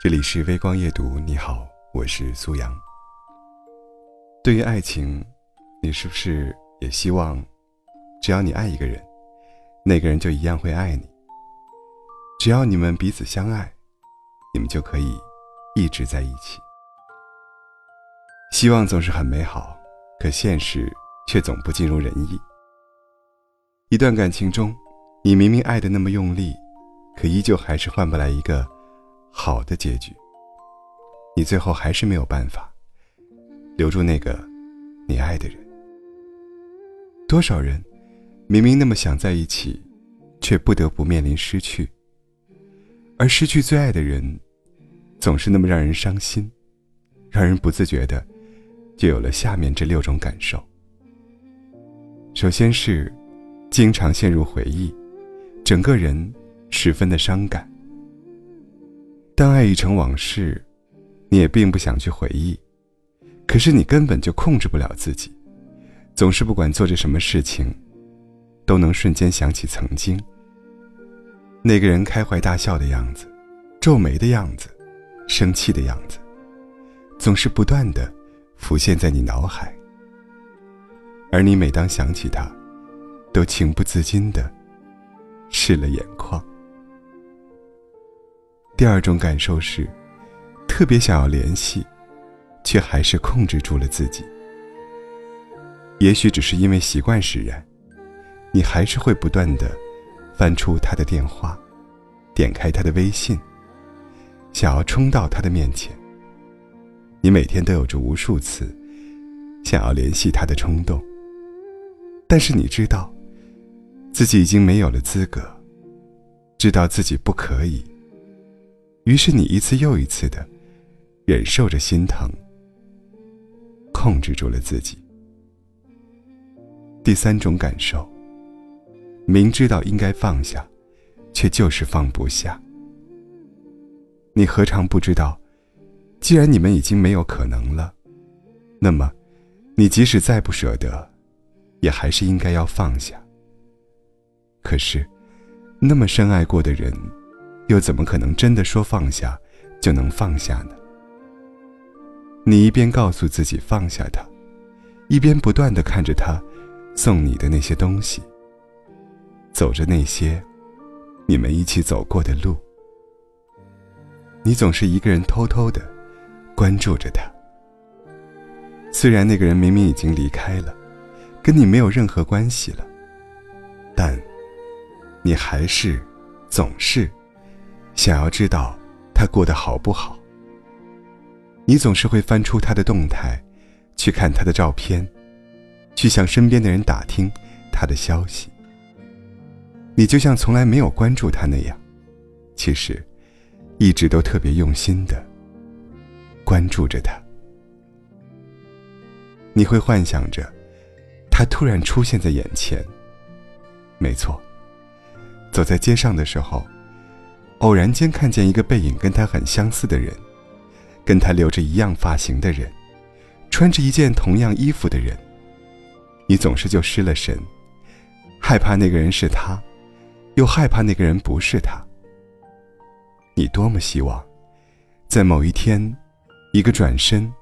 这里是微光夜读，你好，我是苏阳。对于爱情，你是不是也希望，只要你爱一个人，那个人就一样会爱你？只要你们彼此相爱，你们就可以一直在一起。希望总是很美好，可现实却总不尽如人意。一段感情中，你明明爱的那么用力，可依旧还是换不来一个。好的结局，你最后还是没有办法留住那个你爱的人。多少人明明那么想在一起，却不得不面临失去。而失去最爱的人，总是那么让人伤心，让人不自觉的就有了下面这六种感受。首先是经常陷入回忆，整个人十分的伤感。当爱已成往事，你也并不想去回忆，可是你根本就控制不了自己，总是不管做着什么事情，都能瞬间想起曾经。那个人开怀大笑的样子，皱眉的样子，生气的样子，总是不断的浮现在你脑海。而你每当想起他，都情不自禁的湿了眼眶。第二种感受是，特别想要联系，却还是控制住了自己。也许只是因为习惯使然，你还是会不断的翻出他的电话，点开他的微信，想要冲到他的面前。你每天都有着无数次想要联系他的冲动，但是你知道，自己已经没有了资格，知道自己不可以。于是你一次又一次的忍受着心疼，控制住了自己。第三种感受，明知道应该放下，却就是放不下。你何尝不知道，既然你们已经没有可能了，那么，你即使再不舍得，也还是应该要放下。可是，那么深爱过的人。又怎么可能真的说放下就能放下呢？你一边告诉自己放下他，一边不断的看着他送你的那些东西，走着那些你们一起走过的路。你总是一个人偷偷的关注着他。虽然那个人明明已经离开了，跟你没有任何关系了，但你还是总是。想要知道他过得好不好，你总是会翻出他的动态，去看他的照片，去向身边的人打听他的消息。你就像从来没有关注他那样，其实一直都特别用心的关注着他。你会幻想着他突然出现在眼前。没错，走在街上的时候。偶然间看见一个背影跟他很相似的人，跟他留着一样发型的人，穿着一件同样衣服的人，你总是就失了神，害怕那个人是他，又害怕那个人不是他。你多么希望，在某一天，一个转身，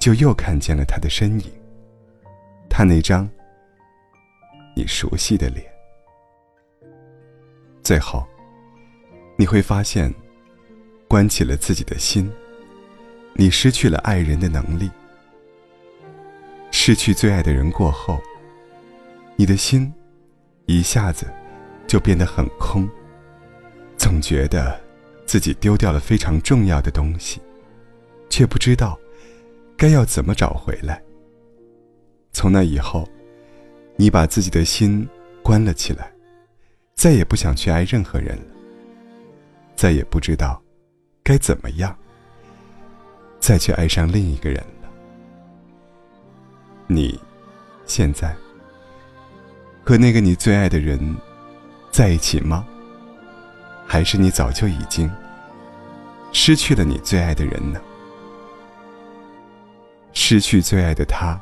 就又看见了他的身影，他那张你熟悉的脸，最后。你会发现，关起了自己的心，你失去了爱人的能力。失去最爱的人过后，你的心一下子就变得很空，总觉得自己丢掉了非常重要的东西，却不知道该要怎么找回来。从那以后，你把自己的心关了起来，再也不想去爱任何人了。再也不知道该怎么样再去爱上另一个人了。你现在和那个你最爱的人在一起吗？还是你早就已经失去了你最爱的人呢？失去最爱的他，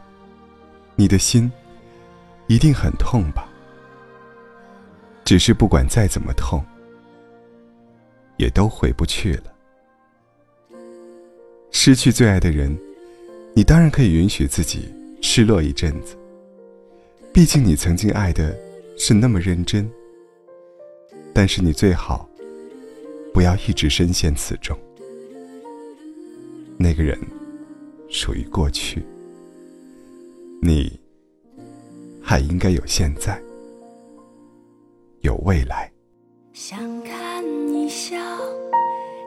你的心一定很痛吧？只是不管再怎么痛。也都回不去了。失去最爱的人，你当然可以允许自己失落一阵子。毕竟你曾经爱的是那么认真。但是你最好不要一直深陷此中。那个人属于过去，你还应该有现在，有未来。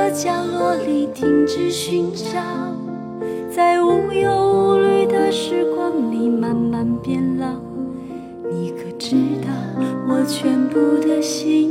的角落里停止寻找，在无忧无虑的时光里慢慢变老。你可知道我全部的心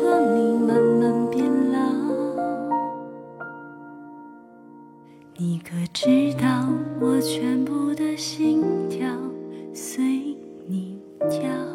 可知道我全部的心跳随你跳？